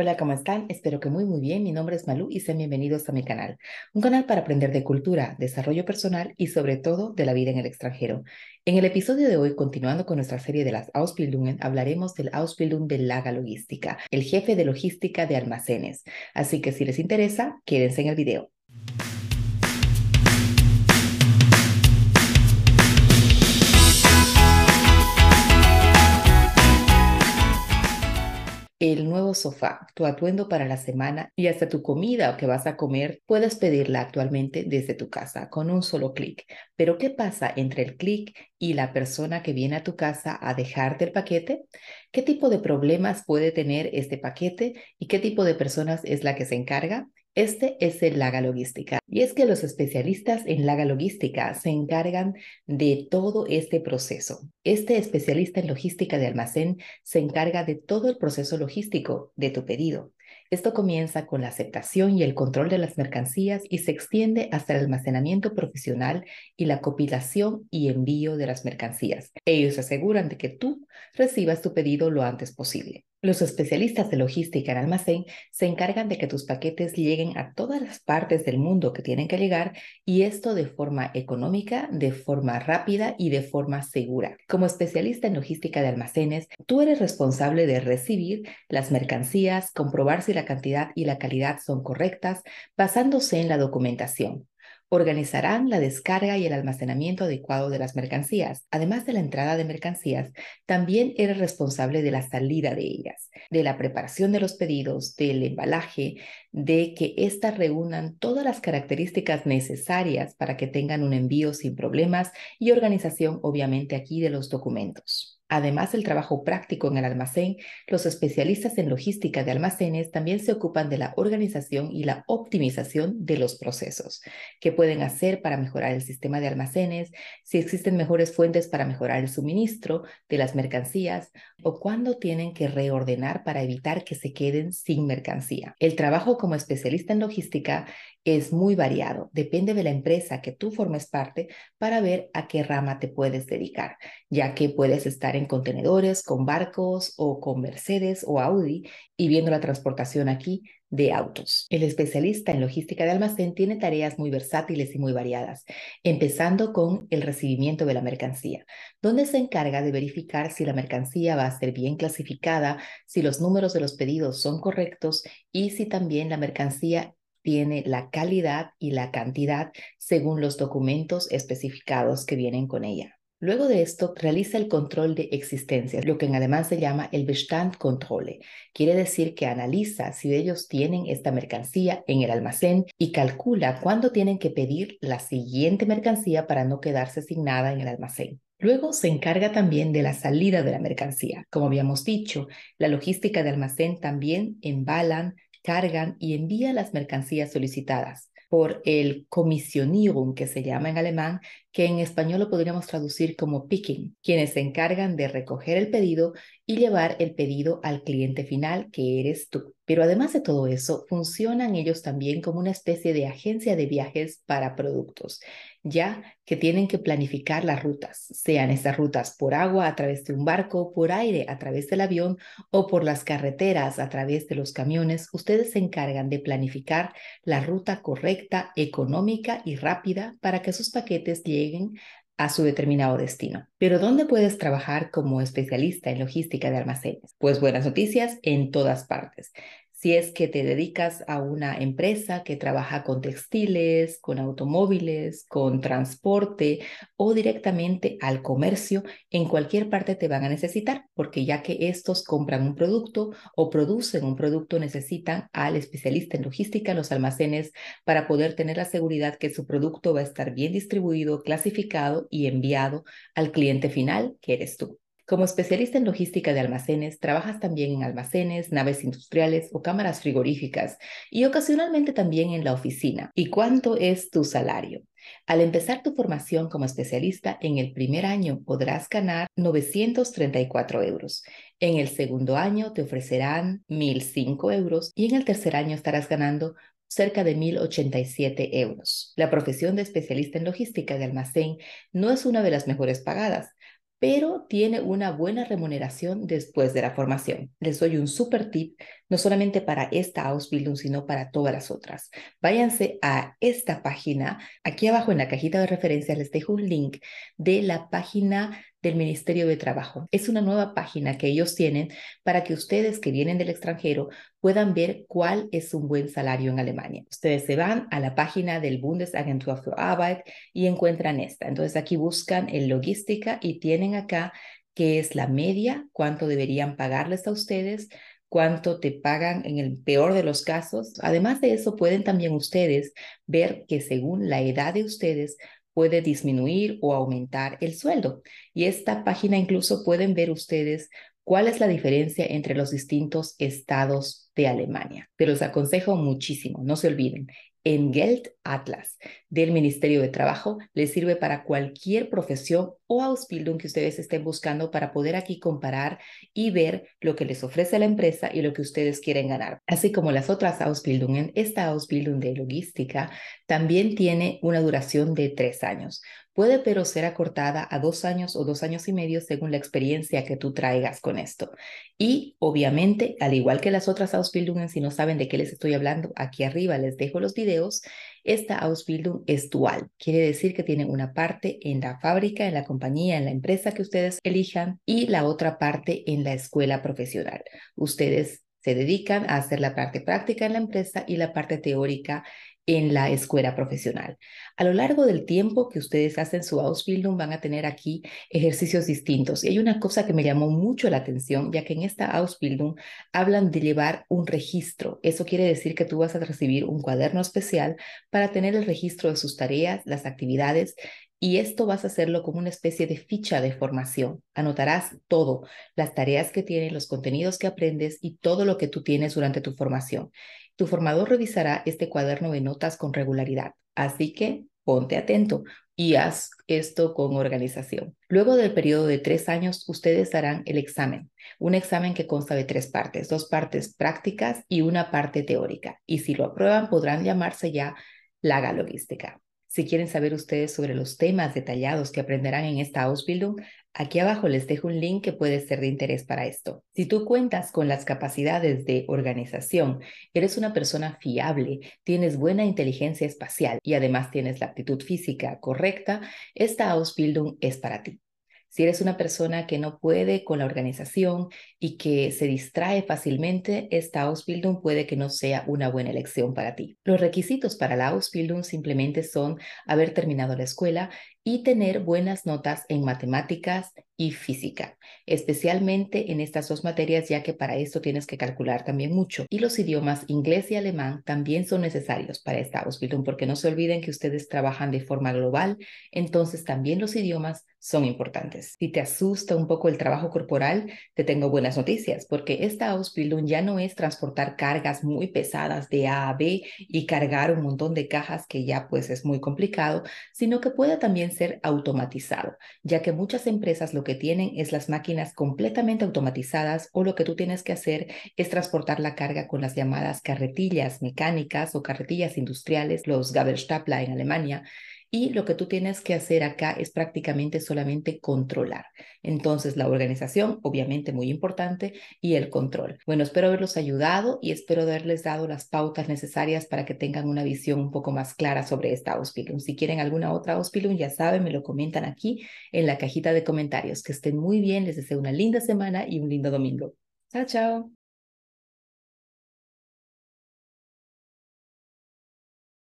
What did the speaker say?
Hola, ¿cómo están? Espero que muy muy bien. Mi nombre es Malú y sean bienvenidos a mi canal. Un canal para aprender de cultura, desarrollo personal y sobre todo de la vida en el extranjero. En el episodio de hoy, continuando con nuestra serie de las Ausbildungen, hablaremos del Ausbildung de Laga Logística, el jefe de logística de almacenes. Así que si les interesa, quédense en el video. El nuevo sofá, tu atuendo para la semana y hasta tu comida que vas a comer, puedes pedirla actualmente desde tu casa con un solo clic. Pero ¿qué pasa entre el clic y la persona que viene a tu casa a dejarte el paquete? ¿Qué tipo de problemas puede tener este paquete y qué tipo de personas es la que se encarga? Este es el Laga Logística. Y es que los especialistas en Laga Logística se encargan de todo este proceso. Este especialista en logística de almacén se encarga de todo el proceso logístico de tu pedido. Esto comienza con la aceptación y el control de las mercancías y se extiende hasta el almacenamiento profesional y la compilación y envío de las mercancías. Ellos aseguran de que tú recibas tu pedido lo antes posible. Los especialistas de logística en almacén se encargan de que tus paquetes lleguen a todas las partes del mundo que tienen que llegar y esto de forma económica, de forma rápida y de forma segura. Como especialista en logística de almacenes, tú eres responsable de recibir las mercancías, comprobar si la cantidad y la calidad son correctas, basándose en la documentación. Organizarán la descarga y el almacenamiento adecuado de las mercancías. Además de la entrada de mercancías, también eres responsable de la salida de ellas, de la preparación de los pedidos, del embalaje, de que éstas reúnan todas las características necesarias para que tengan un envío sin problemas y organización, obviamente, aquí de los documentos. Además del trabajo práctico en el almacén, los especialistas en logística de almacenes también se ocupan de la organización y la optimización de los procesos. ¿Qué pueden hacer para mejorar el sistema de almacenes? Si existen mejores fuentes para mejorar el suministro de las mercancías o cuándo tienen que reordenar para evitar que se queden sin mercancía. El trabajo como especialista en logística es muy variado. Depende de la empresa que tú formes parte para ver a qué rama te puedes dedicar, ya que puedes estar en contenedores, con barcos o con Mercedes o Audi y viendo la transportación aquí de autos. El especialista en logística de almacén tiene tareas muy versátiles y muy variadas, empezando con el recibimiento de la mercancía, donde se encarga de verificar si la mercancía va a ser bien clasificada, si los números de los pedidos son correctos y si también la mercancía tiene la calidad y la cantidad según los documentos especificados que vienen con ella. Luego de esto, realiza el control de existencia, lo que en alemán se llama el Bestandkontrolle. Quiere decir que analiza si ellos tienen esta mercancía en el almacén y calcula cuándo tienen que pedir la siguiente mercancía para no quedarse sin nada en el almacén. Luego se encarga también de la salida de la mercancía. Como habíamos dicho, la logística de almacén también embalan, cargan y envían las mercancías solicitadas por el Kommissionierung, que se llama en alemán, que en español lo podríamos traducir como picking, quienes se encargan de recoger el pedido y llevar el pedido al cliente final, que eres tú. Pero además de todo eso, funcionan ellos también como una especie de agencia de viajes para productos, ya que tienen que planificar las rutas, sean esas rutas por agua a través de un barco, por aire a través del avión o por las carreteras a través de los camiones. Ustedes se encargan de planificar la ruta correcta, económica y rápida para que sus paquetes lleguen a su determinado destino. Pero ¿dónde puedes trabajar como especialista en logística de almacenes? Pues buenas noticias en todas partes si es que te dedicas a una empresa que trabaja con textiles, con automóviles, con transporte o directamente al comercio, en cualquier parte te van a necesitar, porque ya que estos compran un producto o producen un producto, necesitan al especialista en logística los almacenes para poder tener la seguridad que su producto va a estar bien distribuido, clasificado y enviado al cliente final, que eres tú. Como especialista en logística de almacenes, trabajas también en almacenes, naves industriales o cámaras frigoríficas y ocasionalmente también en la oficina. ¿Y cuánto es tu salario? Al empezar tu formación como especialista, en el primer año podrás ganar 934 euros. En el segundo año te ofrecerán 1.005 euros y en el tercer año estarás ganando cerca de 1.087 euros. La profesión de especialista en logística de almacén no es una de las mejores pagadas, pero tiene una buena remuneración después de la formación. Les doy un super tip no solamente para esta Ausbildung, sino para todas las otras. Váyanse a esta página. Aquí abajo en la cajita de referencias les dejo un link de la página del Ministerio de Trabajo. Es una nueva página que ellos tienen para que ustedes que vienen del extranjero puedan ver cuál es un buen salario en Alemania. Ustedes se van a la página del Bundesagentur für Arbeit y encuentran esta. Entonces aquí buscan en logística y tienen acá qué es la media, cuánto deberían pagarles a ustedes, cuánto te pagan en el peor de los casos. Además de eso, pueden también ustedes ver que según la edad de ustedes puede disminuir o aumentar el sueldo. Y esta página incluso pueden ver ustedes cuál es la diferencia entre los distintos estados de Alemania. Pero les aconsejo muchísimo, no se olviden, en Geld Atlas del Ministerio de Trabajo les sirve para cualquier profesión o Ausbildung que ustedes estén buscando para poder aquí comparar y ver lo que les ofrece la empresa y lo que ustedes quieren ganar. Así como las otras Ausbildungen, esta Ausbildung de logística también tiene una duración de tres años. Puede pero ser acortada a dos años o dos años y medio según la experiencia que tú traigas con esto. Y obviamente, al igual que las otras Ausbildungen, si no saben de qué les estoy hablando, aquí arriba les dejo los videos. Esta Ausbildung es dual. Quiere decir que tiene una parte en la fábrica, en la compañía, en la empresa que ustedes elijan y la otra parte en la escuela profesional. Ustedes se dedican a hacer la parte práctica en la empresa y la parte teórica en la escuela profesional. A lo largo del tiempo que ustedes hacen su Ausbildung van a tener aquí ejercicios distintos. Y hay una cosa que me llamó mucho la atención, ya que en esta Ausbildung hablan de llevar un registro. Eso quiere decir que tú vas a recibir un cuaderno especial para tener el registro de sus tareas, las actividades y esto vas a hacerlo como una especie de ficha de formación. Anotarás todo, las tareas que tienes, los contenidos que aprendes y todo lo que tú tienes durante tu formación. Tu formador revisará este cuaderno de notas con regularidad, así que ponte atento y haz esto con organización. Luego del periodo de tres años, ustedes harán el examen, un examen que consta de tres partes, dos partes prácticas y una parte teórica. Y si lo aprueban, podrán llamarse ya Laga Logística. Si quieren saber ustedes sobre los temas detallados que aprenderán en esta Ausbildung, aquí abajo les dejo un link que puede ser de interés para esto. Si tú cuentas con las capacidades de organización, eres una persona fiable, tienes buena inteligencia espacial y además tienes la aptitud física correcta, esta Ausbildung es para ti. Si eres una persona que no puede con la organización y que se distrae fácilmente, esta Ausbildung puede que no sea una buena elección para ti. Los requisitos para la Ausbildung simplemente son haber terminado la escuela y tener buenas notas en matemáticas y física, especialmente en estas dos materias, ya que para esto tienes que calcular también mucho. Y los idiomas inglés y alemán también son necesarios para esta Ausbildung, porque no se olviden que ustedes trabajan de forma global, entonces también los idiomas son importantes. Si te asusta un poco el trabajo corporal, te tengo buenas noticias, porque esta Ausbildung ya no es transportar cargas muy pesadas de A a B y cargar un montón de cajas que ya pues es muy complicado, sino que puede también ser automatizado, ya que muchas empresas lo que tienen es las máquinas completamente automatizadas o lo que tú tienes que hacer es transportar la carga con las llamadas carretillas mecánicas o carretillas industriales, los Gabelstapler en Alemania, y lo que tú tienes que hacer acá es prácticamente solamente controlar. Entonces, la organización, obviamente muy importante, y el control. Bueno, espero haberlos ayudado y espero haberles dado las pautas necesarias para que tengan una visión un poco más clara sobre esta Auspilum. Si quieren alguna otra Auspilum, ya saben, me lo comentan aquí en la cajita de comentarios. Que estén muy bien, les deseo una linda semana y un lindo domingo. Chao, chao.